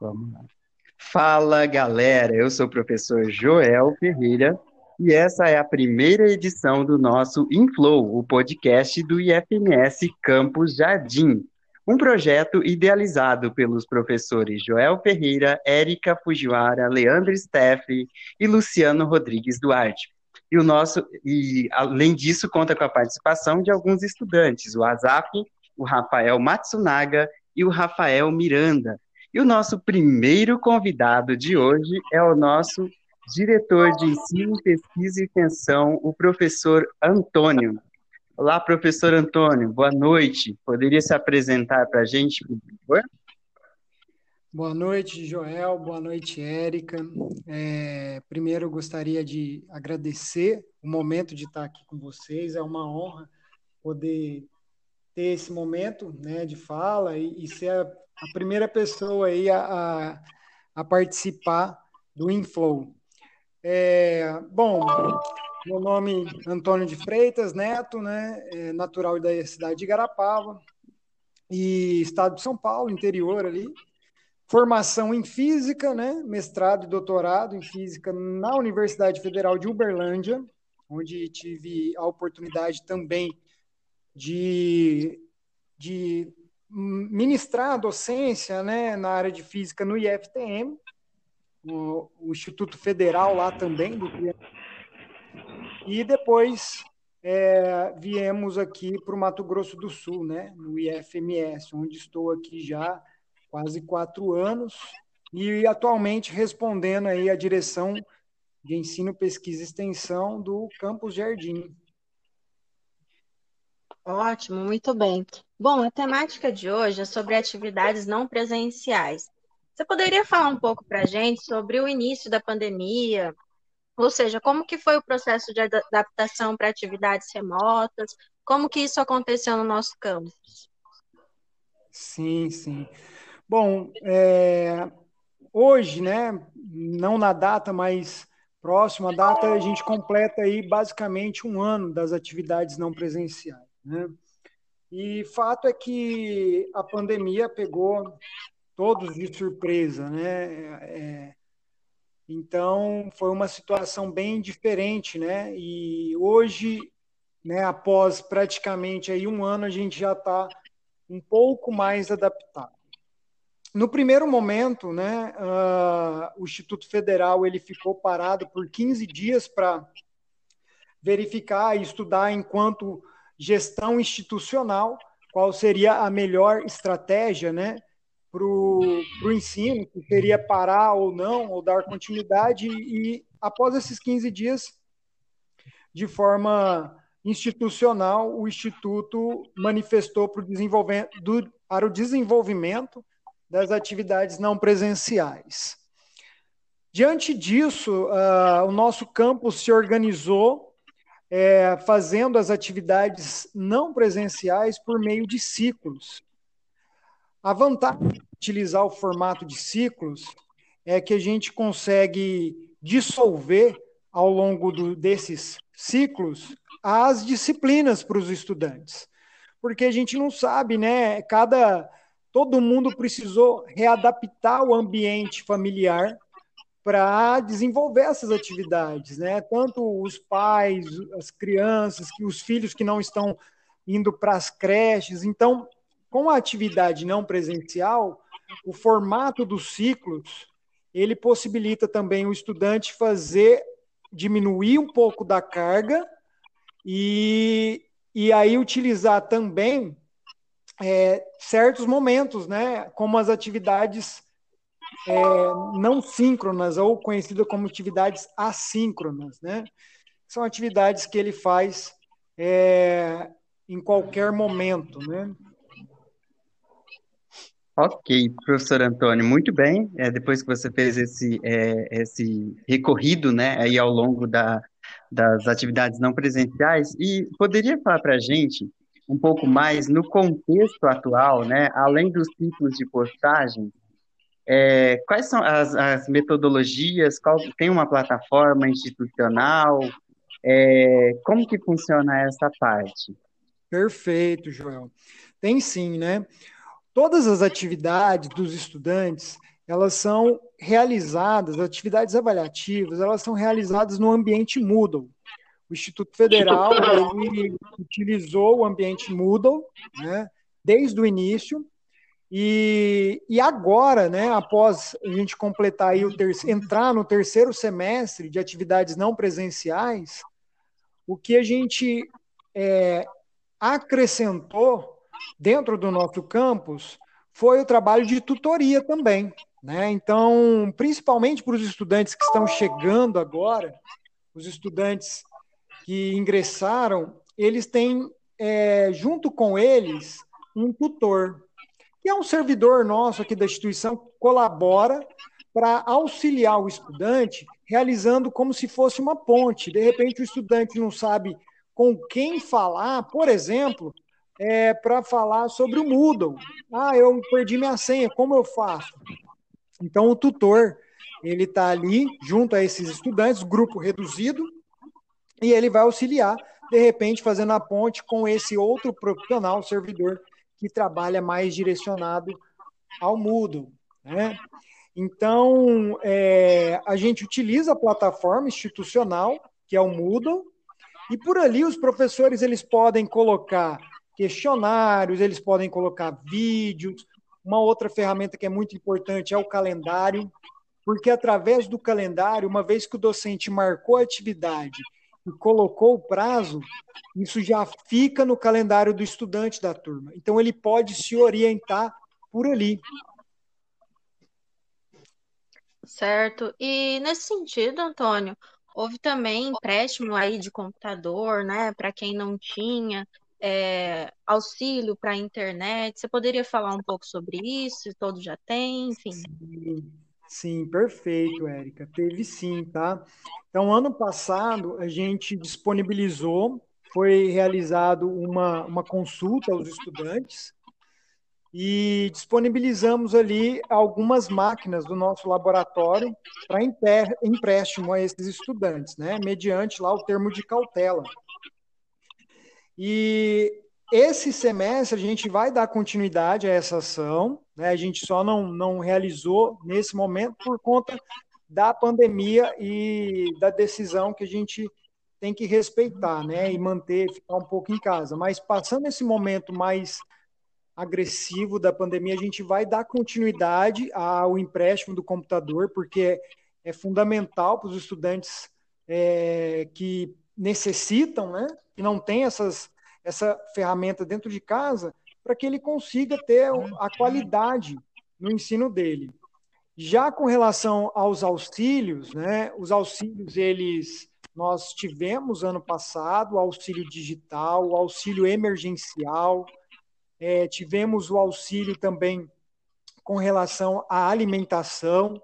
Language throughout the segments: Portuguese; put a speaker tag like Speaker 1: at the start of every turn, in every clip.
Speaker 1: Vamos lá. Fala, galera. Eu sou o professor Joel Ferreira e essa é a primeira edição do nosso Inflow, o podcast do IFMS Campus Jardim, um projeto idealizado pelos professores Joel Ferreira, Érica Fujiwara, Leandro Steffi e Luciano Rodrigues Duarte. E o nosso e além disso conta com a participação de alguns estudantes, o Azaf, o Rafael Matsunaga e o Rafael Miranda. E o nosso primeiro convidado de hoje é o nosso diretor de ensino, pesquisa e extensão, o professor Antônio. Olá, professor Antônio, boa noite. Poderia se apresentar para a gente, por favor?
Speaker 2: Boa noite, Joel. Boa noite, Érica. É, primeiro, gostaria de agradecer o momento de estar aqui com vocês. É uma honra poder ter esse momento né, de fala e, e ser a, primeira pessoa aí a, a, a participar do Inflow. É, bom, meu nome é Antônio de Freitas Neto, né, é natural da cidade de Garapava, e estado de São Paulo, interior ali. Formação em física, né, mestrado e doutorado em física na Universidade Federal de Uberlândia, onde tive a oportunidade também de, de ministrar a docência né, na área de física no IFTM, o, o Instituto Federal lá também, do e depois é, viemos aqui para o Mato Grosso do Sul, né, no IFMS, onde estou aqui já quase quatro anos e atualmente respondendo aí a direção de ensino, pesquisa e extensão do Campus Jardim.
Speaker 3: Ótimo, muito bem. Bom, a temática de hoje é sobre atividades não presenciais. Você poderia falar um pouco para a gente sobre o início da pandemia, ou seja, como que foi o processo de adaptação para atividades remotas, como que isso aconteceu no nosso campus?
Speaker 2: Sim, sim. Bom, é, hoje, né, não na data, mas próxima data, a gente completa aí basicamente um ano das atividades não presenciais, né? E fato é que a pandemia pegou todos de surpresa, né? É, então foi uma situação bem diferente, né? E hoje, né, após praticamente aí um ano, a gente já está um pouco mais adaptado. No primeiro momento, né, uh, o Instituto Federal ele ficou parado por 15 dias para verificar e estudar enquanto gestão institucional qual seria a melhor estratégia, né, para o ensino, que seria parar ou não, ou dar continuidade, e após esses 15 dias, de forma institucional, o Instituto manifestou para o desenvolvimento, do, para o desenvolvimento das atividades não presenciais. Diante disso, uh, o nosso campus se organizou é, fazendo as atividades não presenciais por meio de ciclos. A vantagem de utilizar o formato de ciclos é que a gente consegue dissolver ao longo do, desses ciclos as disciplinas para os estudantes. Porque a gente não sabe, né? Cada todo mundo precisou readaptar o ambiente familiar para desenvolver essas atividades, né? Tanto os pais, as crianças, que os filhos que não estão indo para as creches. Então, com a atividade não presencial, o formato dos ciclos ele possibilita também o estudante fazer diminuir um pouco da carga e, e aí utilizar também é, certos momentos, né, como as atividades é, não síncronas ou conhecidas como atividades assíncronas, né? São atividades que ele faz é, em qualquer momento, né?
Speaker 1: Ok, professor Antônio, muito bem. É, depois que você fez esse, é, esse recorrido, né, aí ao longo da, das atividades não presenciais, e poderia falar para a gente um pouco mais no contexto atual, né, além dos ciclos de postagem, é, quais são as, as metodologias? Qual, tem uma plataforma institucional? É, como que funciona essa parte?
Speaker 2: Perfeito, Joel. Tem sim, né? Todas as atividades dos estudantes, elas são realizadas, atividades avaliativas, elas são realizadas no ambiente Moodle. O Instituto Federal utilizou o ambiente Moodle né, desde o início, e, e agora, né, após a gente completar aí o terceiro, entrar no terceiro semestre de atividades não presenciais, o que a gente é, acrescentou dentro do nosso campus foi o trabalho de tutoria também. Né? Então, principalmente para os estudantes que estão chegando agora, os estudantes que ingressaram, eles têm, é, junto com eles, um tutor, é um servidor nosso aqui da instituição, que colabora para auxiliar o estudante, realizando como se fosse uma ponte. De repente, o estudante não sabe com quem falar, por exemplo, é, para falar sobre o Moodle. Ah, eu perdi minha senha, como eu faço? Então, o tutor, ele está ali junto a esses estudantes, grupo reduzido, e ele vai auxiliar, de repente, fazendo a ponte com esse outro profissional, servidor, que trabalha mais direcionado ao Moodle. Né? Então, é, a gente utiliza a plataforma institucional, que é o Moodle, e por ali os professores eles podem colocar questionários, eles podem colocar vídeos. Uma outra ferramenta que é muito importante é o calendário, porque através do calendário, uma vez que o docente marcou a atividade e colocou o prazo, isso já fica no calendário do estudante da turma. Então ele pode se orientar por ali.
Speaker 3: Certo. E nesse sentido, Antônio, Houve também empréstimo aí de computador, né, para quem não tinha, é, auxílio para a internet. Você poderia falar um pouco sobre isso? Todos já têm, enfim.
Speaker 2: Sim, sim, perfeito, Érica. Teve sim, tá? Então, ano passado, a gente disponibilizou, foi realizado uma, uma consulta aos estudantes, e disponibilizamos ali algumas máquinas do nosso laboratório para empréstimo a esses estudantes, né, mediante lá o termo de cautela. E esse semestre a gente vai dar continuidade a essa ação, né, a gente só não, não realizou nesse momento por conta da pandemia e da decisão que a gente tem que respeitar, né, e manter, ficar um pouco em casa. Mas passando esse momento mais agressivo da pandemia, a gente vai dar continuidade ao empréstimo do computador, porque é fundamental para os estudantes é, que necessitam, né, que não tem essas, essa ferramenta dentro de casa, para que ele consiga ter a qualidade no ensino dele. Já com relação aos auxílios, né, os auxílios eles nós tivemos ano passado o auxílio digital, o auxílio emergencial, é, tivemos o auxílio também com relação à alimentação,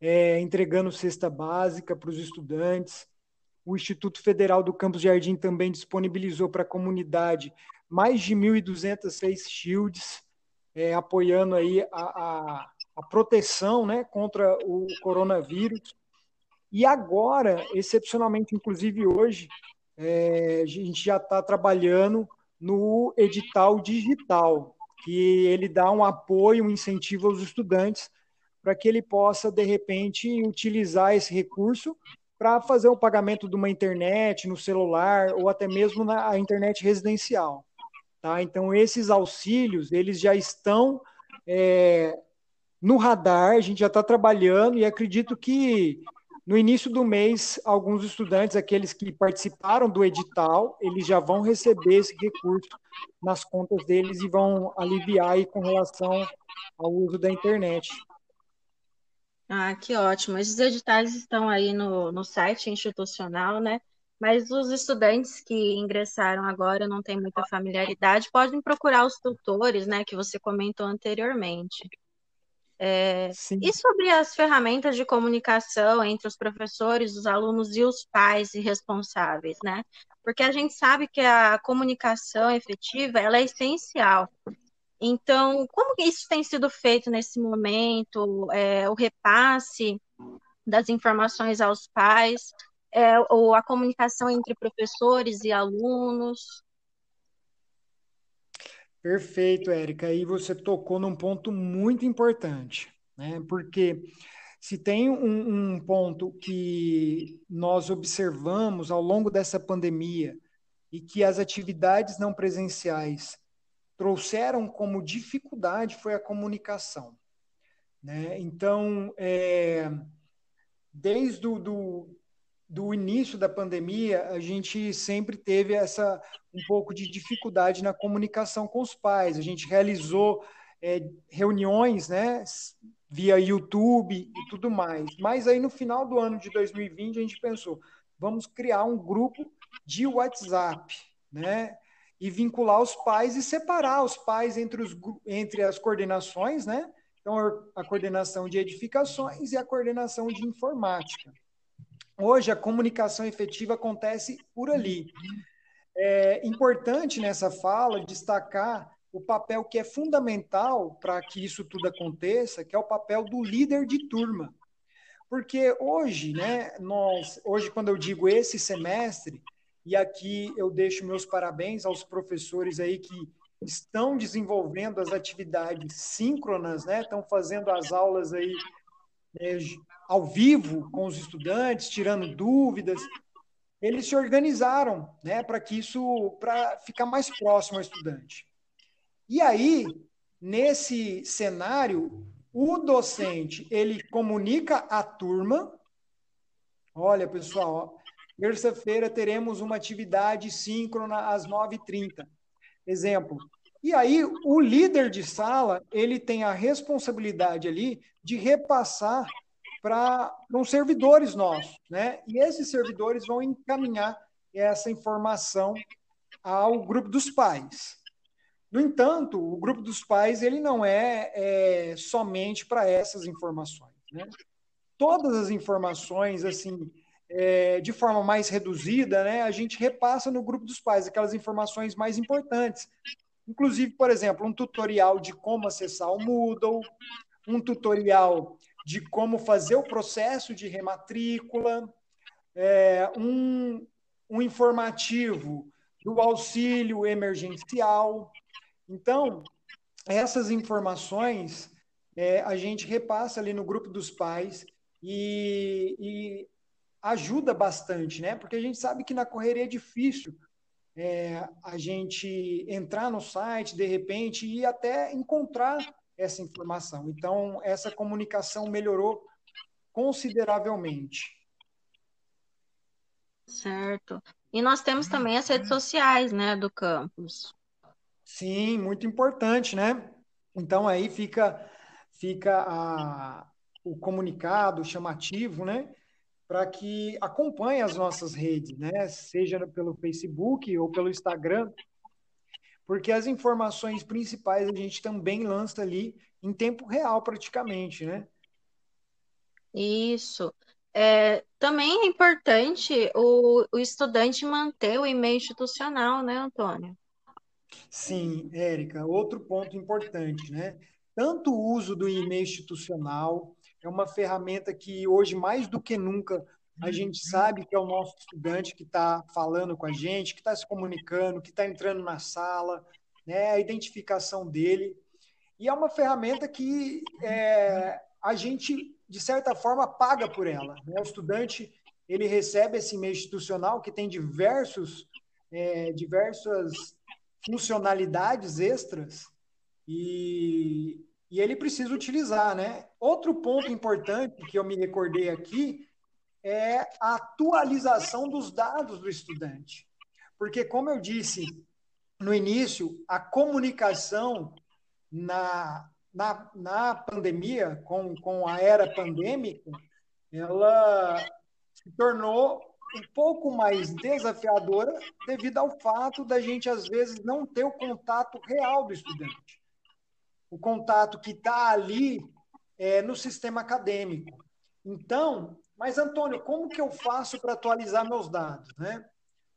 Speaker 2: é, entregando cesta básica para os estudantes. O Instituto Federal do Campus Jardim também disponibilizou para a comunidade mais de 1.206 shields, é, apoiando aí a, a, a, proteção né, contra o coronavírus. E agora, excepcionalmente, inclusive hoje, é, a gente já está trabalhando no edital digital, que ele dá um apoio, um incentivo aos estudantes para que ele possa, de repente, utilizar esse recurso para fazer o pagamento de uma internet no celular ou até mesmo na internet residencial. Tá? Então, esses auxílios, eles já estão é, no radar, a gente já está trabalhando e acredito que no início do mês, alguns estudantes, aqueles que participaram do edital, eles já vão receber esse recurso nas contas deles e vão aliviar aí com relação ao uso da internet.
Speaker 3: Ah, que ótimo. Esses editais estão aí no, no site institucional, né? Mas os estudantes que ingressaram agora não têm muita familiaridade, podem procurar os tutores, né, que você comentou anteriormente. É, e sobre as ferramentas de comunicação entre os professores, os alunos e os pais e responsáveis, né? Porque a gente sabe que a comunicação efetiva ela é essencial. Então, como isso tem sido feito nesse momento? É, o repasse das informações aos pais, é, ou a comunicação entre professores e alunos?
Speaker 2: Perfeito, Érica. Aí você tocou num ponto muito importante. né? Porque se tem um, um ponto que nós observamos ao longo dessa pandemia e que as atividades não presenciais trouxeram como dificuldade foi a comunicação. Né? Então, é, desde o do, do início da pandemia, a gente sempre teve essa um pouco de dificuldade na comunicação com os pais. A gente realizou é, reuniões, né, via YouTube e tudo mais. Mas aí no final do ano de 2020 a gente pensou, vamos criar um grupo de WhatsApp, né? E vincular os pais e separar os pais entre, os, entre as coordenações, né? Então, a coordenação de edificações e a coordenação de informática. Hoje, a comunicação efetiva acontece por ali. É importante nessa fala destacar o papel que é fundamental para que isso tudo aconteça, que é o papel do líder de turma. Porque hoje, né, nós, hoje quando eu digo esse semestre, e aqui eu deixo meus parabéns aos professores aí que estão desenvolvendo as atividades síncronas, né, estão fazendo as aulas aí é, ao vivo com os estudantes, tirando dúvidas. Eles se organizaram, né, para que isso, para ficar mais próximo ao estudante. E aí, nesse cenário, o docente, ele comunica à turma, olha, pessoal, terça-feira teremos uma atividade síncrona às 9h30. Exemplo. E aí, o líder de sala, ele tem a responsabilidade ali de repassar para uns servidores nossos, né? E esses servidores vão encaminhar essa informação ao grupo dos pais. No entanto, o grupo dos pais ele não é, é somente para essas informações. Né? Todas as informações, assim, é, de forma mais reduzida, né, a gente repassa no grupo dos pais aquelas informações mais importantes. Inclusive, por exemplo, um tutorial de como acessar o Moodle, um tutorial de como fazer o processo de rematrícula, é, um, um informativo do auxílio emergencial, então, essas informações é, a gente repassa ali no grupo dos pais e, e, ajuda bastante, né? Porque a gente sabe que na correria é difícil é, a gente entrar no site de repente e até encontrar essa informação. Então, essa comunicação melhorou consideravelmente.
Speaker 3: Certo. E nós temos também as redes sociais, né, do campus.
Speaker 2: Sim, muito importante, né? Então aí fica fica a, o comunicado chamativo, né? Para que acompanhe as nossas redes, né? Seja pelo Facebook ou pelo Instagram, porque as informações principais a gente também lança ali em tempo real, praticamente, né?
Speaker 3: Isso. É, também é importante o, o estudante manter o e-mail institucional, né, Antônio?
Speaker 2: Sim, Érica, outro ponto importante, né? Tanto o uso do e-mail institucional é uma ferramenta que hoje, mais do que nunca, a gente sabe que é o nosso estudante que está falando com a gente, que está se comunicando, que está entrando na sala, né? A identificação dele. E é uma ferramenta que é, a gente, de certa forma, paga por ela. Né? O estudante ele recebe esse e-mail institucional que tem diversos, é, diversas funcionalidades extras e, e ele precisa utilizar, né? Outro ponto importante que eu me recordei aqui é a atualização dos dados do estudante. Porque, como eu disse no início, a comunicação na, na, na pandemia, com, com a era pandêmica, ela se tornou um pouco mais desafiadora devido ao fato da gente, às vezes, não ter o contato real do estudante. O contato que está ali é, no sistema acadêmico. Então, mas, Antônio, como que eu faço para atualizar meus dados? Né?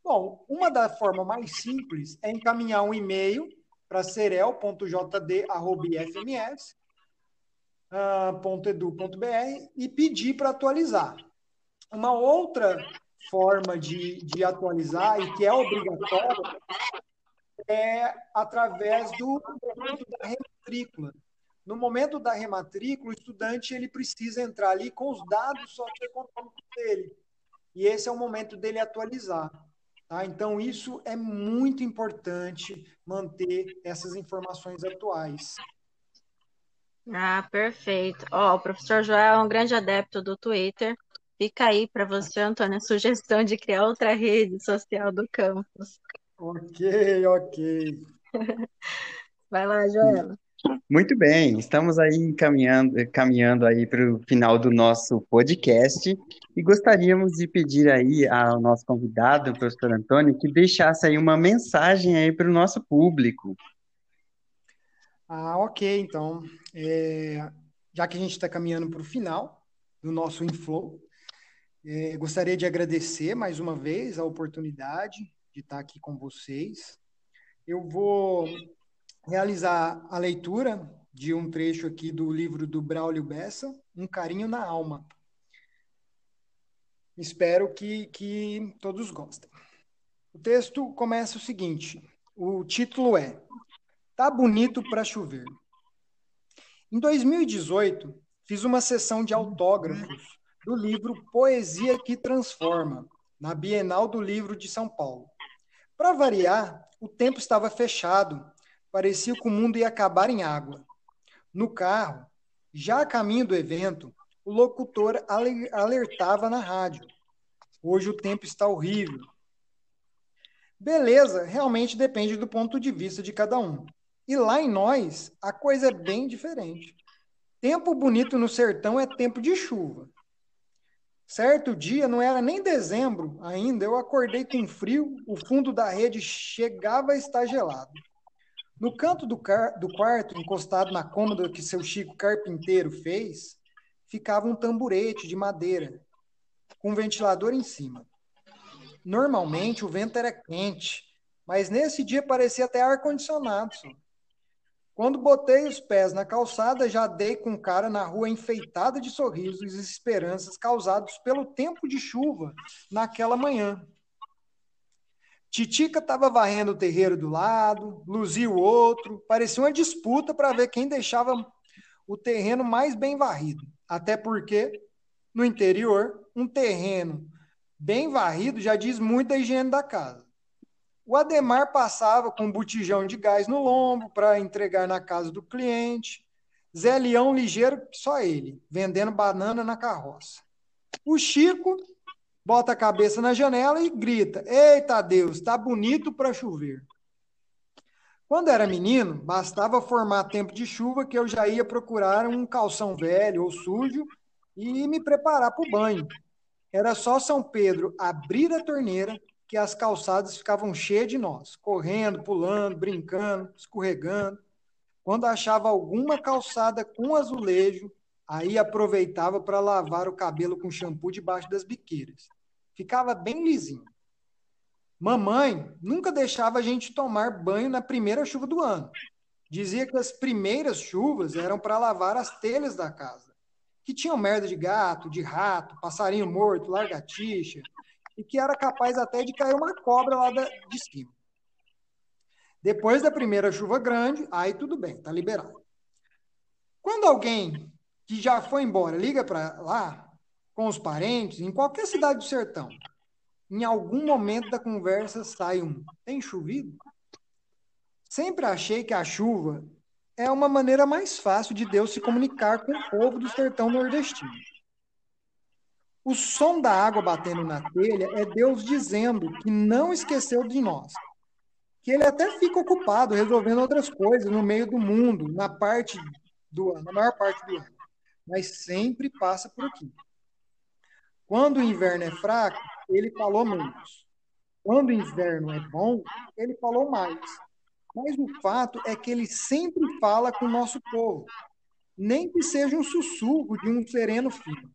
Speaker 2: Bom, uma da forma mais simples é encaminhar um e-mail para cerel.jd.ifms.edu.br ah, e pedir para atualizar. Uma outra forma de, de atualizar e que é obrigatória é através do da rematrícula. no momento da rematrícula, o estudante ele precisa entrar ali com os dados socioeconômicos dele. E esse é o momento dele atualizar. Tá? Então, isso é muito importante manter essas informações atuais.
Speaker 3: Ah, perfeito. Ó, o professor Joel é um grande adepto do Twitter. Fica aí para você, Antônio, a sugestão de criar outra rede social do campus.
Speaker 2: Ok, ok.
Speaker 3: Vai lá, Joela.
Speaker 1: Muito bem, estamos aí caminhando, caminhando aí para o final do nosso podcast e gostaríamos de pedir aí ao nosso convidado, o professor Antônio, que deixasse aí uma mensagem aí para o nosso público.
Speaker 2: Ah, ok, então, é, já que a gente está caminhando para o final do nosso Inflow, é, gostaria de agradecer mais uma vez a oportunidade de estar aqui com vocês. Eu vou realizar a leitura de um trecho aqui do livro do Braulio Bessa, Um Carinho na Alma. Espero que, que todos gostem. O texto começa o seguinte: o título é Tá bonito para chover. Em 2018, fiz uma sessão de autógrafos do livro Poesia que Transforma, na Bienal do Livro de São Paulo. Para variar, o tempo estava fechado parecia que o mundo ia acabar em água. No carro, já a caminho do evento, o locutor alertava na rádio. Hoje o tempo está horrível. Beleza, realmente depende do ponto de vista de cada um. E lá em nós, a coisa é bem diferente. Tempo bonito no sertão é tempo de chuva. Certo dia, não era nem dezembro ainda, eu acordei com frio, o fundo da rede chegava a estar gelado. No canto do, do quarto, encostado na cômoda que seu Chico carpinteiro fez, ficava um tamburete de madeira, com um ventilador em cima. Normalmente o vento era quente, mas nesse dia parecia até ar-condicionado. Quando botei os pés na calçada, já dei com cara na rua enfeitada de sorrisos e esperanças causados pelo tempo de chuva naquela manhã. Titica estava varrendo o terreiro do lado, Luzia o outro, parecia uma disputa para ver quem deixava o terreno mais bem varrido. Até porque, no interior, um terreno bem varrido já diz muito da higiene da casa. O Ademar passava com um botijão de gás no lombo para entregar na casa do cliente. Zé Leão ligeiro, só ele, vendendo banana na carroça. O Chico bota a cabeça na janela e grita: Eita Deus, tá bonito para chover. Quando era menino, bastava formar tempo de chuva que eu já ia procurar um calção velho ou sujo e me preparar para o banho. Era só São Pedro abrir a torneira que as calçadas ficavam cheias de nós, correndo, pulando, brincando, escorregando. Quando achava alguma calçada com azulejo, aí aproveitava para lavar o cabelo com shampoo debaixo das biqueiras ficava bem lisinho. Mamãe nunca deixava a gente tomar banho na primeira chuva do ano. Dizia que as primeiras chuvas eram para lavar as telhas da casa, que tinham merda de gato, de rato, passarinho morto, largatixa, e que era capaz até de cair uma cobra lá de cima. Depois da primeira chuva grande, aí tudo bem, tá liberado. Quando alguém que já foi embora liga para lá, com os parentes, em qualquer cidade do sertão, em algum momento da conversa sai um: tem chovido? Sempre achei que a chuva é uma maneira mais fácil de Deus se comunicar com o povo do sertão nordestino. O som da água batendo na telha é Deus dizendo que não esqueceu de nós. Que ele até fica ocupado resolvendo outras coisas no meio do mundo, na parte do ano, na maior parte do ano. Mas sempre passa por aqui. Quando o inverno é fraco, ele falou menos. Quando o inverno é bom, ele falou mais. Mas o fato é que ele sempre fala com o nosso povo, nem que seja um sussurro de um sereno filho.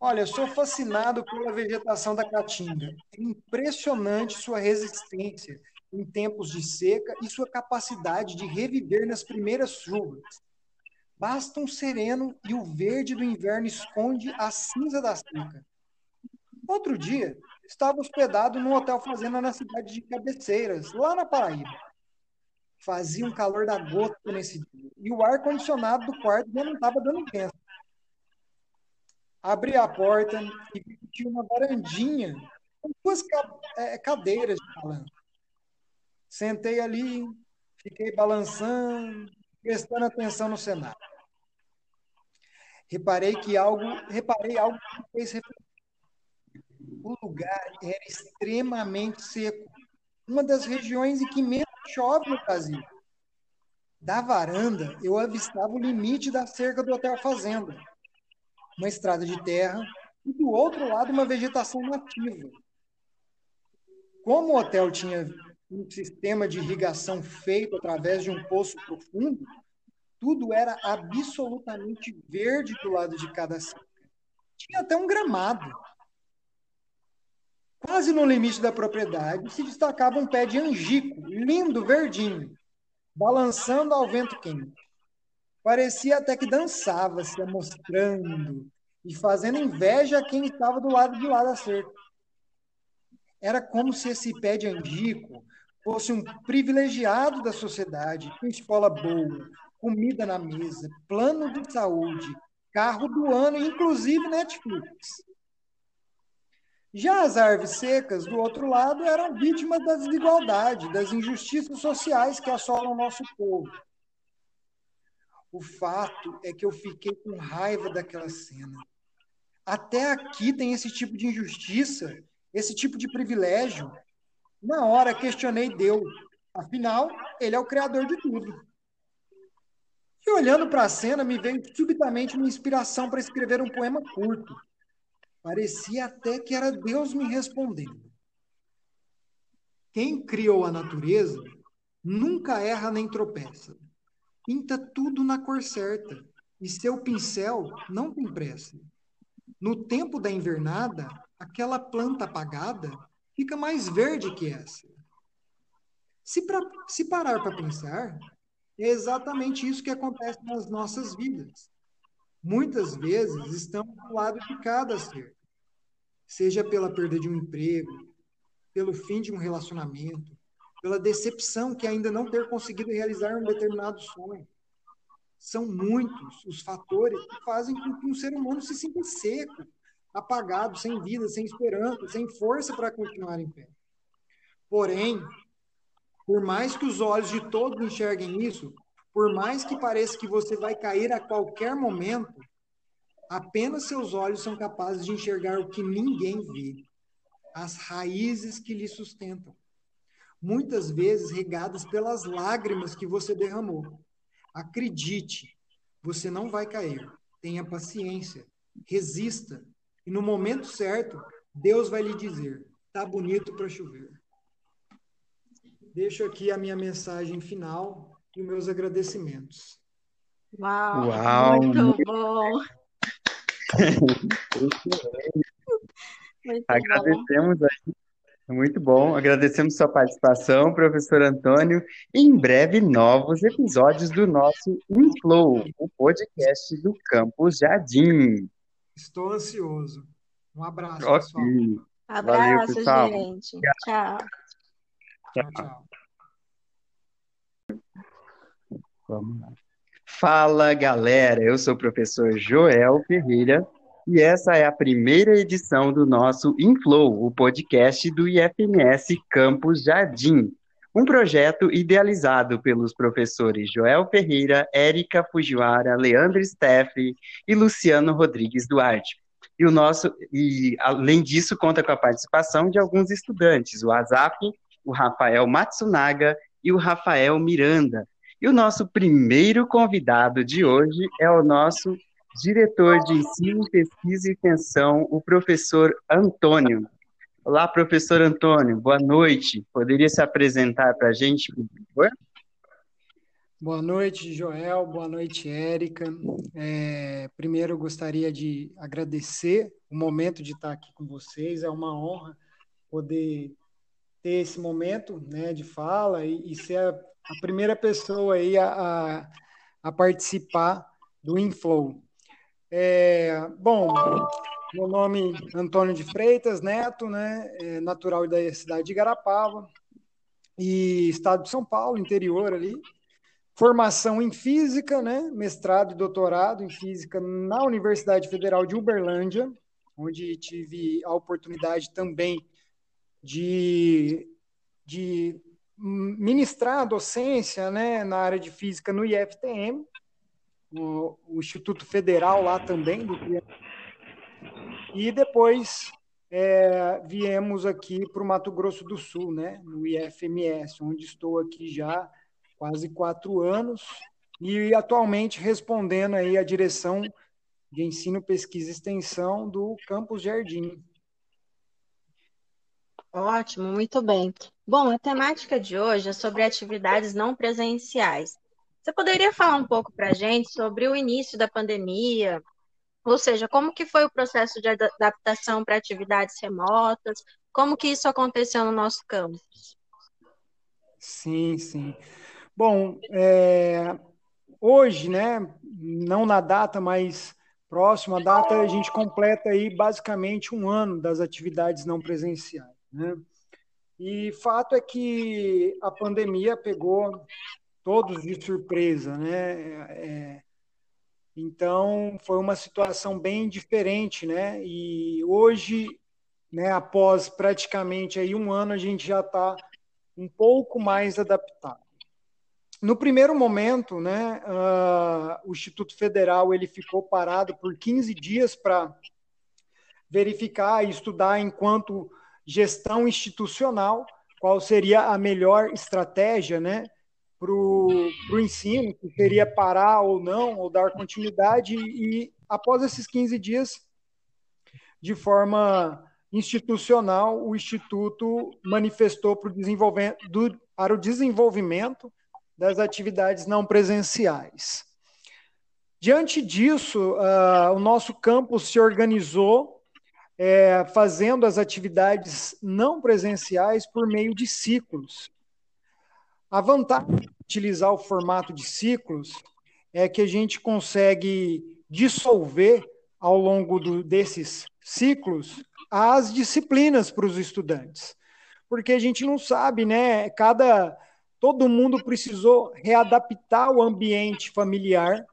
Speaker 2: Olha, eu sou fascinado pela vegetação da caatinga. É impressionante sua resistência em tempos de seca e sua capacidade de reviver nas primeiras chuvas. Basta um sereno e o verde do inverno esconde a cinza da seca. Outro dia, estava hospedado num hotel fazenda na cidade de Cabeceiras, lá na Paraíba. Fazia um calor da gota nesse dia. E o ar-condicionado do quarto já não estava dando tempo. Abri a porta e vi que tinha uma varandinha com duas é, cadeiras de balanço. Sentei ali, fiquei balançando, prestando atenção no cenário. Reparei que algo, reparei algo que me fez refletir. O lugar era extremamente seco, uma das regiões em que menos chove no Brasil. Da varanda, eu avistava o limite da cerca do Hotel Fazenda, uma estrada de terra e do outro lado uma vegetação nativa. Como o hotel tinha um sistema de irrigação feito através de um poço profundo, tudo era absolutamente verde do lado de cada cerca. Tinha até um gramado. Quase no limite da propriedade se destacava um pé de angico, lindo, verdinho, balançando ao vento quente. Parecia até que dançava, se amostrando e fazendo inveja a quem estava do lado de lá da cerca. Era como se esse pé de angico fosse um privilegiado da sociedade, com escola boa, comida na mesa, plano de saúde, carro do ano, inclusive Netflix. Já as árvores secas, do outro lado, eram vítimas da desigualdade, das injustiças sociais que assolam o nosso povo. O fato é que eu fiquei com raiva daquela cena. Até aqui tem esse tipo de injustiça, esse tipo de privilégio. Na hora questionei Deus. Afinal, ele é o criador de tudo. E olhando para a cena, me veio subitamente uma inspiração para escrever um poema curto. Parecia até que era Deus me respondendo. Quem criou a natureza nunca erra nem tropeça. Pinta tudo na cor certa, e seu pincel não tem pressa. No tempo da invernada, aquela planta apagada fica mais verde que essa. Se, pra, se parar para pensar, é exatamente isso que acontece nas nossas vidas. Muitas vezes estamos do lado de cada ser, seja pela perda de um emprego, pelo fim de um relacionamento, pela decepção que ainda não ter conseguido realizar um determinado sonho. São muitos os fatores que fazem com que um ser humano se sinta seco, apagado, sem vida, sem esperança, sem força para continuar em pé. Porém, por mais que os olhos de todos enxerguem isso, por mais que pareça que você vai cair a qualquer momento, apenas seus olhos são capazes de enxergar o que ninguém vê, as raízes que lhe sustentam, muitas vezes regadas pelas lágrimas que você derramou. Acredite, você não vai cair. Tenha paciência, resista, e no momento certo, Deus vai lhe dizer: tá bonito para chover. Deixo aqui a minha mensagem final e meus agradecimentos.
Speaker 3: Uau, Uau muito bom.
Speaker 1: muito Agradecemos aí. Muito bom. Agradecemos sua participação, professor Antônio. E em breve, novos episódios do nosso Inflow, o podcast do Campus Jardim.
Speaker 2: Estou ansioso. Um abraço, okay. pessoal.
Speaker 3: Abraço, Valeu, pessoal. gente. Tchau.
Speaker 1: Tchau, tchau. Vamos lá. Fala, galera. Eu sou o professor Joel Ferreira e essa é a primeira edição do nosso Inflow, o podcast do IFMS Campus Jardim, um projeto idealizado pelos professores Joel Ferreira, Érica Fujiwara, Leandro Steffi e Luciano Rodrigues Duarte. E o nosso e além disso conta com a participação de alguns estudantes, o Azaf, o Rafael Matsunaga e o Rafael Miranda. E o nosso primeiro convidado de hoje é o nosso diretor de ensino, pesquisa e extensão, o professor Antônio. Olá, professor Antônio, boa noite. Poderia se apresentar para a gente, por favor?
Speaker 2: Boa noite, Joel. Boa noite, Érica. É, primeiro, eu gostaria de agradecer o momento de estar aqui com vocês. É uma honra poder ter esse momento né, de fala e, e ser a, a, primeira pessoa aí a, a, a participar do Inflow. É, bom, meu nome é Antônio de Freitas Neto, né, é natural da cidade de Garapava. e estado de São Paulo, interior ali. Formação em física, né? Mestrado e doutorado em física na Universidade Federal de Uberlândia, onde tive a oportunidade também de, de ministrar docência né, na área de física no IFTM, o, o Instituto Federal lá também do e depois é, viemos aqui para o Mato Grosso do Sul, né, no IFMS, onde estou aqui já quase quatro anos e atualmente respondendo aí a direção de ensino, pesquisa e extensão do Campus Jardim.
Speaker 3: Ótimo, muito bem. Bom, a temática de hoje é sobre atividades não presenciais. Você poderia falar um pouco para a gente sobre o início da pandemia, ou seja, como que foi o processo de adaptação para atividades remotas? Como que isso aconteceu no nosso campus?
Speaker 2: Sim, sim. Bom, é, hoje, né, não na data, mas próxima data, a gente completa aí basicamente um ano das atividades não presenciais. Né? E fato é que a pandemia pegou todos de surpresa, né? É, então, foi uma situação bem diferente, né? E hoje, né, após praticamente aí um ano, a gente já está um pouco mais adaptado. No primeiro momento, né, uh, o Instituto Federal ele ficou parado por 15 dias para verificar e estudar enquanto gestão institucional qual seria a melhor estratégia, né, para o ensino, que seria parar ou não, ou dar continuidade, e após esses 15 dias, de forma institucional, o Instituto manifestou para o desenvolvimento, do, para o desenvolvimento das atividades não presenciais. Diante disso, uh, o nosso campus se organizou é, fazendo as atividades não presenciais por meio de ciclos. A vantagem de utilizar o formato de ciclos é que a gente consegue dissolver ao longo do, desses ciclos as disciplinas para os estudantes. Porque a gente não sabe, né? Cada todo mundo precisou readaptar o ambiente familiar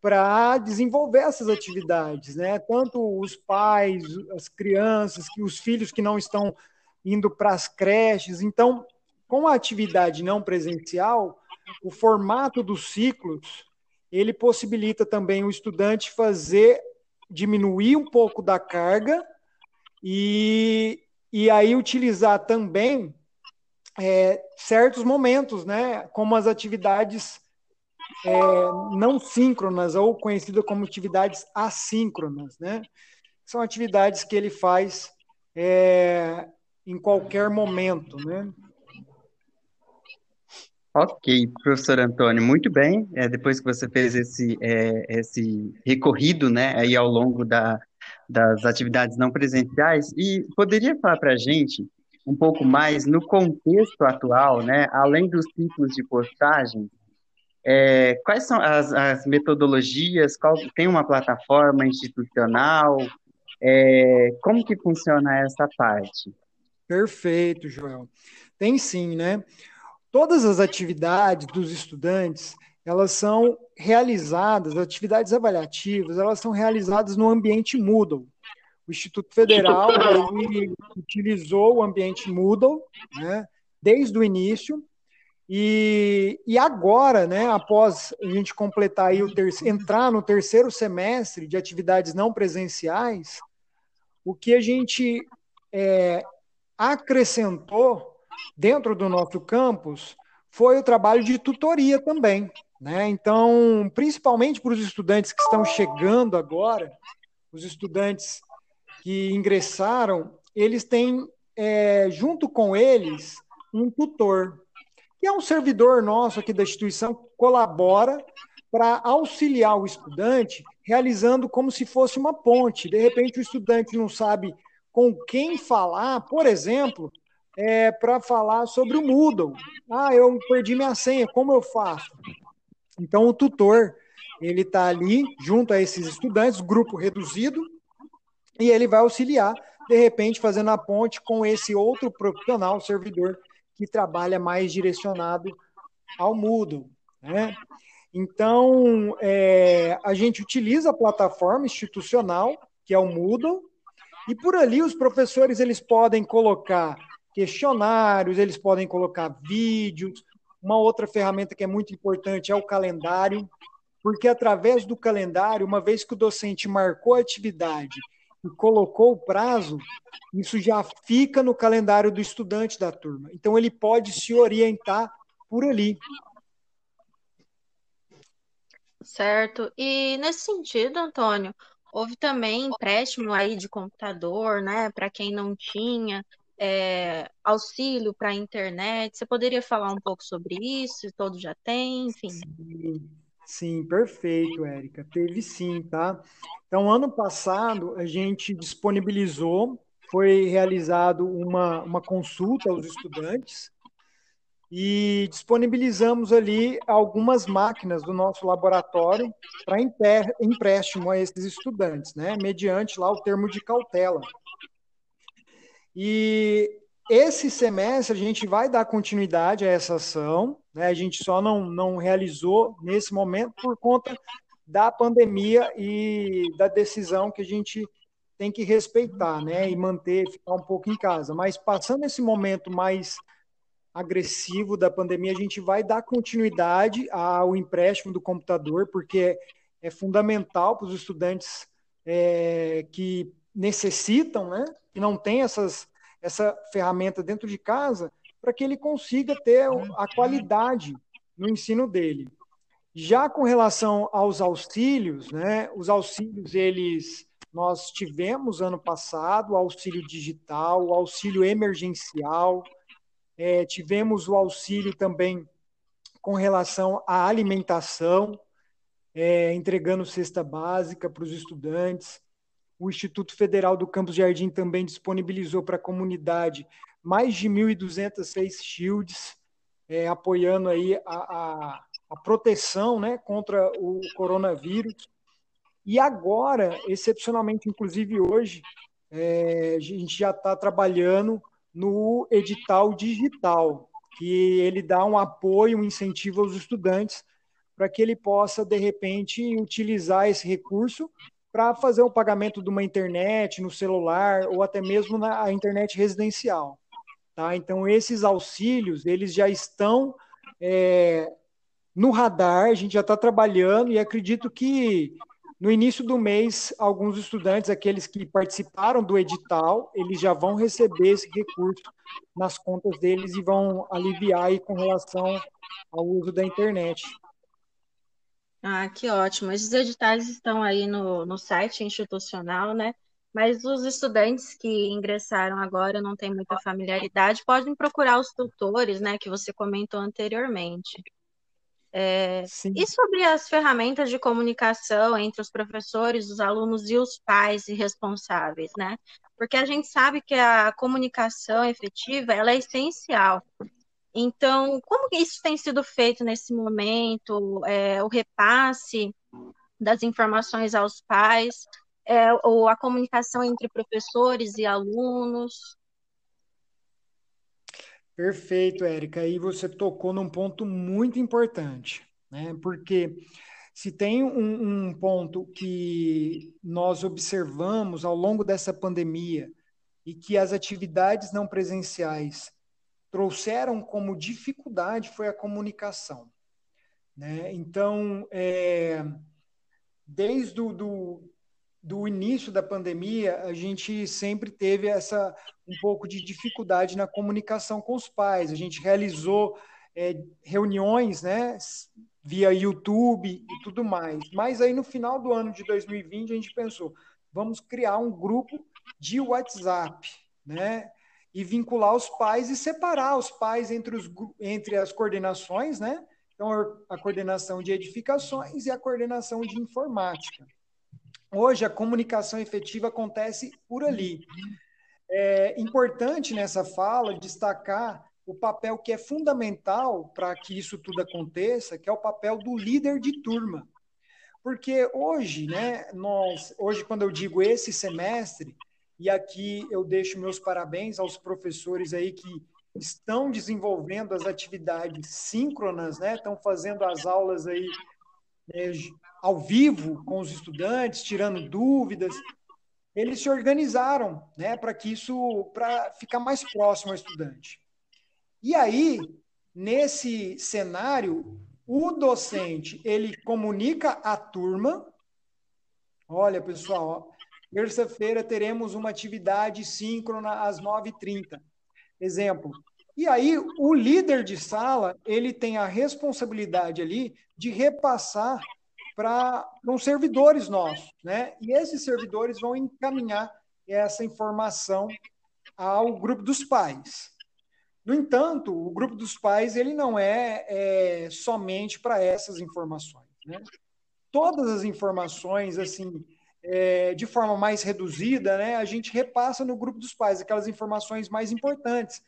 Speaker 2: para desenvolver essas atividades, né? Tanto os pais, as crianças, que os filhos que não estão indo para as creches. Então, com a atividade não presencial, o formato dos ciclos, ele possibilita também o estudante fazer diminuir um pouco da carga e, e aí utilizar também é, certos momentos, né, como as atividades é, não síncronas ou conhecidas como atividades assíncronas, né? São atividades que ele faz é, em qualquer momento, né?
Speaker 1: Ok, professor Antônio, muito bem. É, depois que você fez esse, é, esse recorrido, né, aí ao longo da, das atividades não presenciais, e poderia falar para a gente um pouco mais no contexto atual, né, além dos ciclos de postagem, é, quais são as, as, metodologias? Qual, tem uma plataforma institucional? É, como que funciona essa parte?
Speaker 2: Perfeito, Joel. Tem sim, né? Todas as atividades dos estudantes, elas são realizadas, atividades avaliativas, elas são realizadas no ambiente Moodle. O Instituto Federal utilizou o ambiente Moodle né, desde o início, e, e agora, né, após a gente completar aí o entrar no terceiro semestre de atividades não presenciais, o que a gente é, acrescentou dentro do nosso campus foi o trabalho de tutoria também. Né? Então, principalmente para os estudantes que estão chegando agora, os estudantes que ingressaram, eles têm, é, junto com eles, um tutor, que é um servidor nosso aqui da instituição, que colabora para auxiliar o estudante, realizando como se fosse uma ponte. De repente, o estudante não sabe com quem falar, por exemplo, é, para falar sobre o Moodle. Ah, eu perdi minha senha, como eu faço? Então, o tutor, ele está ali junto a esses estudantes, grupo reduzido, e ele vai auxiliar, de repente, fazendo a ponte com esse outro profissional, servidor, que trabalha mais direcionado ao Moodle. Né? Então, é, a gente utiliza a plataforma institucional, que é o Moodle, e por ali os professores eles podem colocar questionários, eles podem colocar vídeos. Uma outra ferramenta que é muito importante é o calendário, porque através do calendário, uma vez que o docente marcou a atividade e colocou o prazo, isso já fica no calendário do estudante da turma. Então ele pode se orientar por ali.
Speaker 3: Certo. E nesse sentido, Antônio, houve também empréstimo aí de computador, né, para quem não tinha, é, auxílio para a internet. Você poderia falar um pouco sobre isso? Todos já têm, enfim.
Speaker 2: Sim, sim, perfeito, Érica. Teve sim, tá? Então, ano passado, a gente disponibilizou, foi realizado uma, uma consulta aos estudantes e disponibilizamos ali algumas máquinas do nosso laboratório para empréstimo a esses estudantes, né, mediante lá o termo de cautela. E esse semestre a gente vai dar continuidade a essa ação, né, a gente só não, não realizou nesse momento por conta da pandemia e da decisão que a gente tem que respeitar, né, e manter, ficar um pouco em casa. Mas passando esse momento mais agressivo da pandemia, a gente vai dar continuidade ao empréstimo do computador, porque é, fundamental para os estudantes é, que necessitam, né, que não tem essas, essa ferramenta dentro de casa, para que ele consiga ter a qualidade no ensino dele. Já com relação aos auxílios, né, os auxílios eles nós tivemos ano passado o auxílio digital, o auxílio emergencial, é, tivemos o auxílio também com relação à alimentação, é, entregando cesta básica para os estudantes. O Instituto Federal do Campus Jardim também disponibilizou para a comunidade mais de 1.200 face shields, é, apoiando aí a, a, a, proteção né, contra o coronavírus. E agora, excepcionalmente, inclusive hoje, é, a gente já está trabalhando no edital digital, que ele dá um apoio, um incentivo aos estudantes para que ele possa, de repente, utilizar esse recurso para fazer o pagamento de uma internet no celular ou até mesmo na internet residencial. Tá? Então, esses auxílios, eles já estão é, no radar, a gente já está trabalhando e acredito que no início do mês, alguns estudantes, aqueles que participaram do edital, eles já vão receber esse recurso nas contas deles e vão aliviar aí com relação ao uso da internet.
Speaker 3: Ah, que ótimo. Esses editais estão aí no, no site institucional, né? Mas os estudantes que ingressaram agora não têm muita familiaridade, podem procurar os tutores, né, que você comentou anteriormente. É, e sobre as ferramentas de comunicação entre os professores, os alunos e os pais e responsáveis, né? Porque a gente sabe que a comunicação efetiva ela é essencial. Então, como isso tem sido feito nesse momento? É, o repasse das informações aos pais, é, ou a comunicação entre professores e alunos?
Speaker 2: Perfeito, Érica. Aí você tocou num ponto muito importante, né? Porque se tem um, um, ponto que nós observamos ao longo dessa pandemia e que as atividades não presenciais trouxeram como dificuldade foi a comunicação. Né? Então, é, desde o do, do início da pandemia, a gente sempre teve essa um pouco de dificuldade na comunicação com os pais. A gente realizou é, reuniões, né, via YouTube e tudo mais. Mas aí no final do ano de 2020 a gente pensou, vamos criar um grupo de WhatsApp, né, e vincular os pais e separar os pais entre, os, entre as coordenações, né? Então, a coordenação de edificações e a coordenação de informática. Hoje, a comunicação efetiva acontece por ali. É importante nessa fala destacar o papel que é fundamental para que isso tudo aconteça, que é o papel do líder de turma. Porque hoje, né, nós, hoje quando eu digo esse semestre, e aqui eu deixo meus parabéns aos professores aí que estão desenvolvendo as atividades síncronas, né? Estão fazendo as aulas aí é, ao vivo com os estudantes, tirando dúvidas. Eles se organizaram, né, para que isso para ficar mais próximo ao estudante. E aí, nesse cenário, o docente, ele comunica à turma, olha, pessoal, terça-feira teremos uma atividade síncrona às 9h30. Exemplo. E aí, o líder de sala, ele tem a responsabilidade ali de repassar para uns servidores nossos, né? E esses servidores vão encaminhar essa informação ao grupo dos pais. No entanto, o grupo dos pais ele não é, é somente para essas informações. Né? Todas as informações, assim, é, de forma mais reduzida, né, a gente repassa no grupo dos pais aquelas informações mais importantes.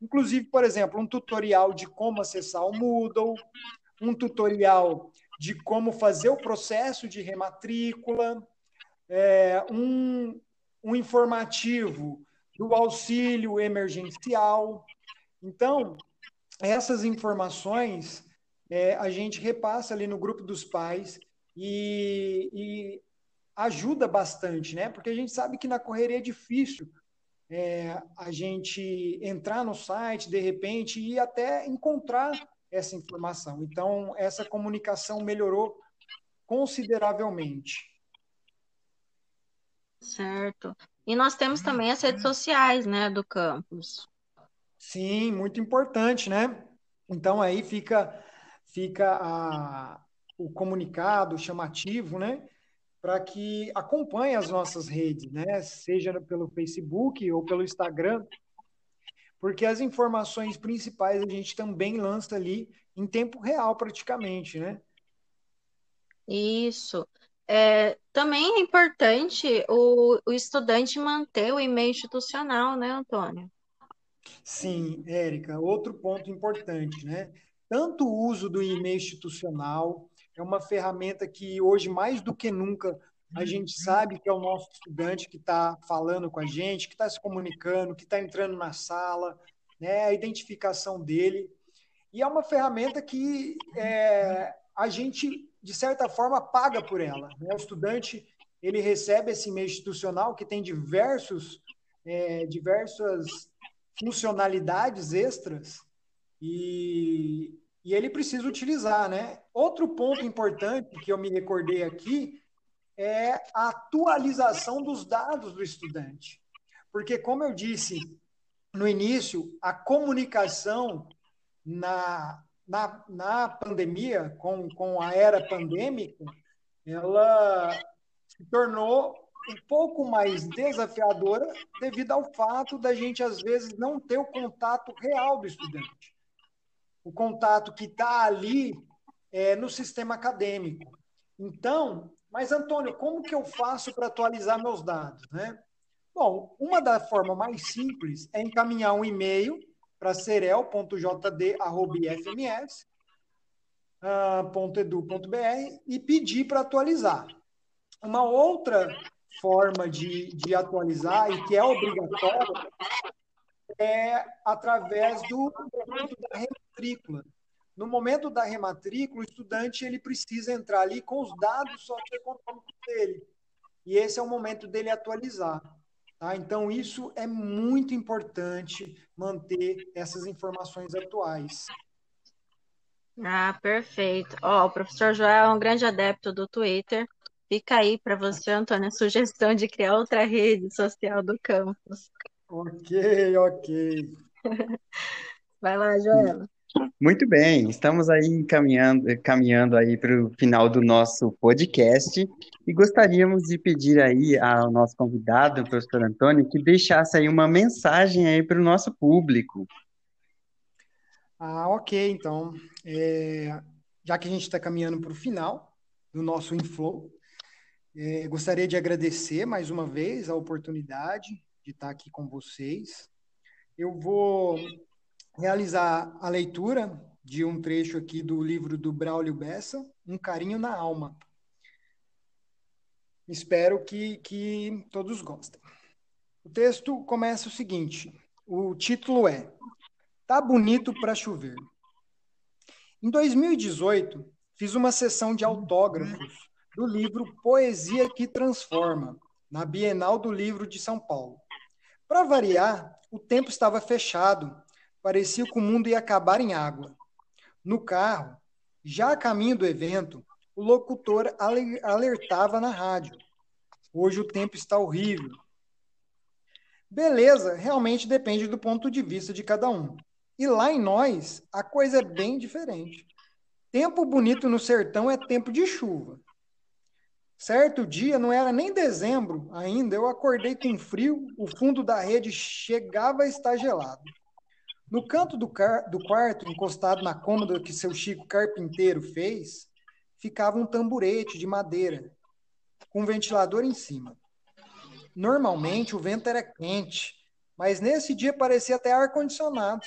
Speaker 2: Inclusive, por exemplo, um tutorial de como acessar o Moodle, um tutorial de como fazer o processo de rematrícula, é, um, um informativo do auxílio emergencial. Então, essas informações é, a gente repassa ali no grupo dos pais e, e, ajuda bastante, né? Porque a gente sabe que na correria é difícil é, a gente entrar no site de repente e até encontrar essa informação. Então, essa comunicação melhorou consideravelmente.
Speaker 3: Certo. E nós temos também as redes sociais, né, do campus.
Speaker 2: Sim, muito importante, né? Então aí fica fica a, o comunicado chamativo, né? Para que acompanhe as nossas redes, né? Seja pelo Facebook ou pelo Instagram, porque as informações principais a gente também lança ali em tempo real, praticamente, né?
Speaker 3: Isso. É, também é importante o, o estudante manter o e-mail institucional, né, Antônio?
Speaker 2: Sim, Érica, outro ponto importante, né? Tanto o uso do e-mail institucional é uma ferramenta que hoje, mais do que nunca, a gente sabe que é o nosso estudante que está falando com a gente, que está se comunicando, que está entrando na sala, né, a identificação dele. E é uma ferramenta que é, a gente, de certa forma, paga por ela. Né? O estudante ele recebe esse e-mail institucional que tem diversos, é, diversas funcionalidades extras e, e ele precisa utilizar. Né? Outro ponto importante que eu me recordei aqui é a atualização dos dados do estudante. Porque, como eu disse no início, a comunicação na, na, na pandemia, com, com a era pandêmica, ela se tornou um pouco mais desafiadora devido ao fato da gente, às vezes, não ter o contato real do estudante. O contato que está ali é, no sistema acadêmico. Então, mas, Antônio, como que eu faço para atualizar meus dados? Né? Bom, uma da forma mais simples é encaminhar um e-mail para serel.jd.ifms.edu.br e pedir para atualizar. Uma outra forma de, de atualizar e que é obrigatória é através do da rematrícula. No momento da rematrícula, o estudante ele precisa entrar ali com os dados socioeconômicos dele. E esse é o momento dele atualizar. Tá? Então, isso é muito importante manter essas informações atuais.
Speaker 3: Ah, perfeito. Ó, o professor Joel é um grande adepto do Twitter. Fica aí para você, Antônio, a sugestão de criar outra rede social do campus.
Speaker 2: Ok, ok.
Speaker 3: Vai lá, Joela.
Speaker 1: Muito bem, estamos aí caminhando, caminhando aí para o final do nosso podcast e gostaríamos de pedir aí ao nosso convidado, o professor Antônio, que deixasse aí uma mensagem aí para o nosso público.
Speaker 2: Ah, ok, então, é, já que a gente está caminhando para o final do nosso Inflow, é, gostaria de agradecer mais uma vez a oportunidade de estar aqui com vocês. Eu vou realizar a leitura de um trecho aqui do livro do Braulio Bessa, Um Carinho na Alma. Espero que, que todos gostem. O texto começa o seguinte: o título é Tá bonito para chover. Em 2018, fiz uma sessão de autógrafos do livro Poesia que Transforma, na Bienal do Livro de São Paulo. Para variar, o tempo estava fechado, parecia que o mundo ia acabar em água. No carro, já a caminho do evento, o locutor alertava na rádio. Hoje o tempo está horrível. Beleza, realmente depende do ponto de vista de cada um. E lá em nós, a coisa é bem diferente. Tempo bonito no sertão é tempo de chuva. Certo dia, não era nem dezembro ainda, eu acordei com frio, o fundo da rede chegava a estar gelado. No canto do, do quarto, encostado na cômoda que seu Chico carpinteiro fez, ficava um tamburete de madeira, com um ventilador em cima. Normalmente o vento era quente, mas nesse dia parecia até ar-condicionado.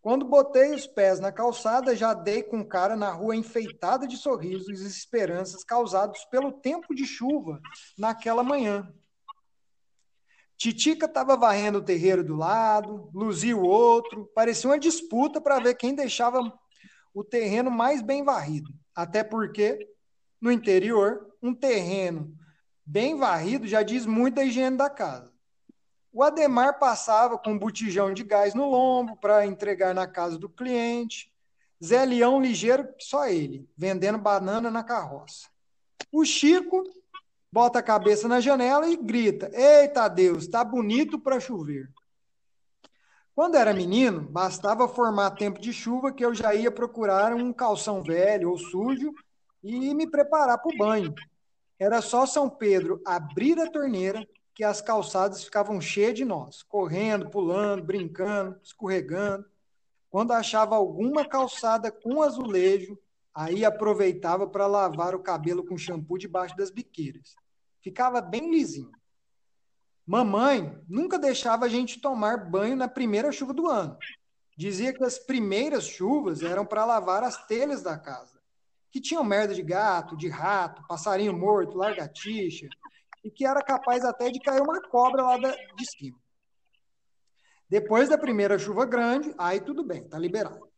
Speaker 2: Quando botei os pés na calçada, já dei com o cara na rua enfeitada de sorrisos e esperanças causados pelo tempo de chuva naquela manhã. Titica estava varrendo o terreiro do lado, Luzia o outro, parecia uma disputa para ver quem deixava o terreno mais bem varrido. Até porque, no interior, um terreno bem varrido já diz muito da higiene da casa. O Ademar passava com um botijão de gás no lombo para entregar na casa do cliente. Zé Leão ligeiro, só ele, vendendo banana na carroça. O Chico bota a cabeça na janela e grita: Eita Deus, tá bonito para chover. Quando era menino, bastava formar tempo de chuva que eu já ia procurar um calção velho ou sujo e me preparar para o banho. Era só São Pedro abrir a torneira que as calçadas ficavam cheias de nós, correndo, pulando, brincando, escorregando. Quando achava alguma calçada com azulejo, aí aproveitava para lavar o cabelo com shampoo debaixo das biqueiras. Ficava bem lisinho. Mamãe nunca deixava a gente tomar banho na primeira chuva do ano. Dizia que as primeiras chuvas eram para lavar as telhas da casa, que tinham merda de gato, de rato, passarinho morto, largatixa, e que era capaz até de cair uma cobra lá de cima. Depois da primeira chuva grande, aí tudo bem, tá liberado.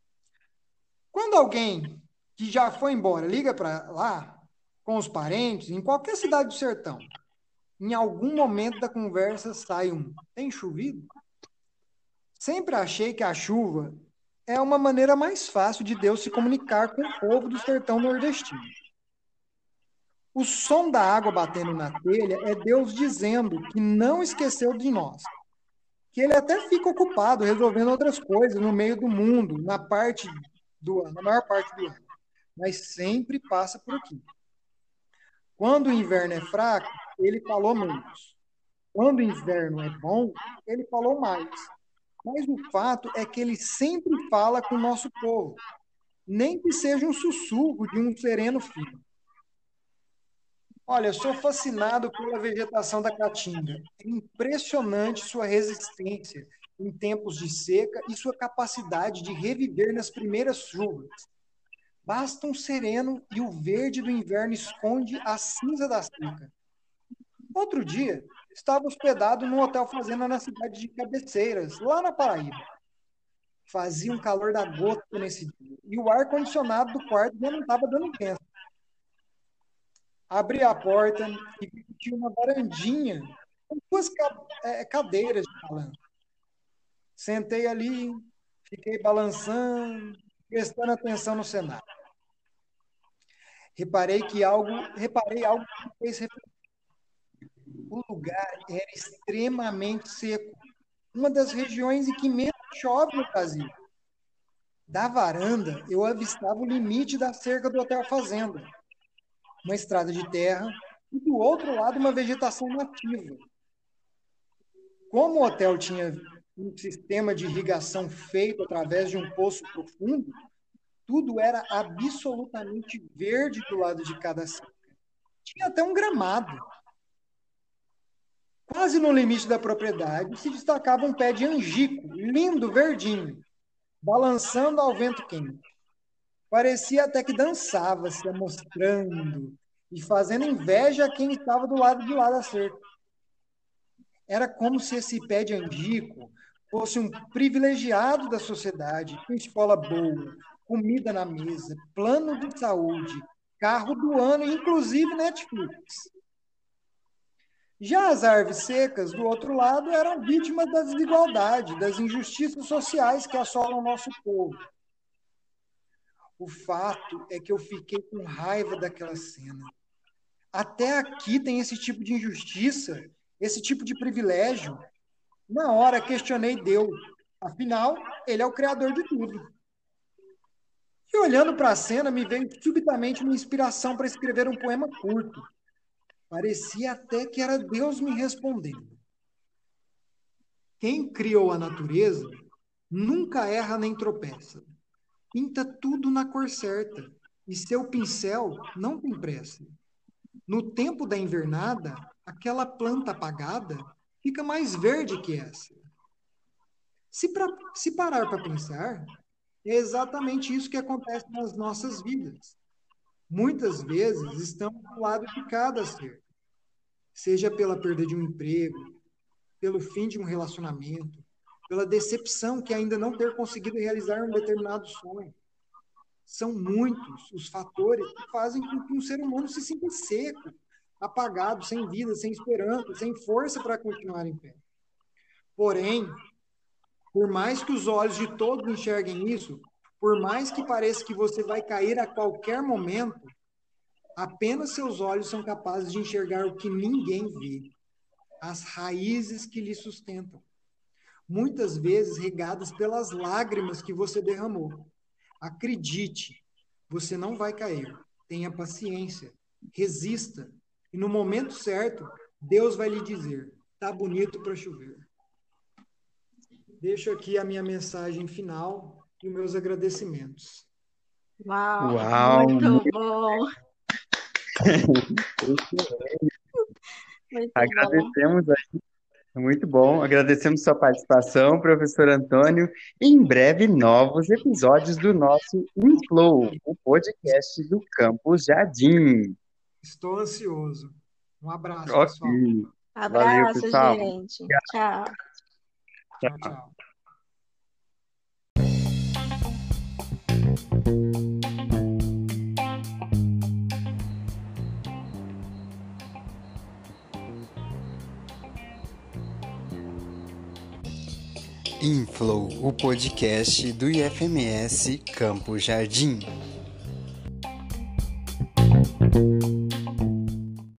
Speaker 2: Quando alguém que já foi embora liga para lá, com os parentes, em qualquer cidade do sertão, em algum momento da conversa sai um: tem chovido? Sempre achei que a chuva é uma maneira mais fácil de Deus se comunicar com o povo do sertão nordestino. O som da água batendo na telha é Deus dizendo que não esqueceu de nós. Que ele até fica ocupado resolvendo outras coisas no meio do mundo, na parte do ano, na maior parte do ano. Mas sempre passa por aqui. Quando o inverno é fraco, ele falou menos. Quando o inverno é bom, ele falou mais. Mas o fato é que ele sempre fala com o nosso povo, nem que seja um sussurro de um sereno filho. Olha, eu sou fascinado pela vegetação da caatinga. É impressionante sua resistência em tempos de seca e sua capacidade de reviver nas primeiras chuvas. Basta um sereno e o verde do inverno esconde a cinza da seca. Outro dia, estava hospedado num hotel fazenda na cidade de Cabeceiras, lá na Paraíba. Fazia um calor da gota nesse dia, e o ar-condicionado do quarto já não estava dando tempo. Abri a porta e tinha uma varandinha com duas é, cadeiras de balanço. Sentei ali, fiquei balançando, prestando atenção no cenário. Reparei que algo, reparei algo que me fez refletir o lugar era extremamente seco. Uma das regiões em que menos chove no Brasil. Da varanda, eu avistava o limite da cerca do Hotel Fazenda. Uma estrada de terra e do outro lado uma vegetação nativa. Como o hotel tinha um sistema de irrigação feito através de um poço profundo, tudo era absolutamente verde do lado de cada cerca. Tinha até um gramado. Quase no limite da propriedade se destacava um pé de angico, lindo, verdinho, balançando ao vento quente. Parecia até que dançava, se mostrando e fazendo inveja a quem estava do lado de lá da cerca. Era como se esse pé de angico fosse um privilegiado da sociedade, com escola boa, comida na mesa, plano de saúde, carro do ano, inclusive Netflix. Já as árvores secas, do outro lado, eram vítimas da desigualdade, das injustiças sociais que assolam o nosso povo. O fato é que eu fiquei com raiva daquela cena. Até aqui tem esse tipo de injustiça, esse tipo de privilégio. Na hora questionei Deus. Afinal, ele é o criador de tudo. E olhando para a cena, me veio subitamente uma inspiração para escrever um poema curto. Parecia até que era Deus me respondendo. Quem criou a natureza nunca erra nem tropeça. Pinta tudo na cor certa, e seu pincel não tem pressa. No tempo da invernada, aquela planta apagada fica mais verde que essa. Se, pra, se parar para pensar, é exatamente isso que acontece nas nossas vidas. Muitas vezes estamos do lado de cada ser, seja pela perda de um emprego, pelo fim de um relacionamento, pela decepção que ainda não ter conseguido realizar um determinado sonho. São muitos os fatores que fazem com que um ser humano se sinta seco, apagado, sem vida, sem esperança, sem força para continuar em pé. Porém, por mais que os olhos de todos enxerguem isso, por mais que pareça que você vai cair a qualquer momento, apenas seus olhos são capazes de enxergar o que ninguém vê, as raízes que lhe sustentam, muitas vezes regadas pelas lágrimas que você derramou. Acredite, você não vai cair. Tenha paciência, resista, e no momento certo, Deus vai lhe dizer: tá bonito para chover deixo aqui a minha mensagem final e os meus agradecimentos.
Speaker 3: Uau, Uau. muito bom.
Speaker 1: muito Agradecemos bom. aí. Muito bom. Agradecemos sua participação, professor Antônio. E em breve, novos episódios do nosso Inflow, o podcast do Campus Jardim.
Speaker 2: Estou ansioso. Um abraço, okay. pessoal.
Speaker 3: Abraço, Valeu, pessoal. gente. Tchau.
Speaker 2: Tchau, tchau.
Speaker 1: Inflow, o podcast do IFMS Campo Jardim.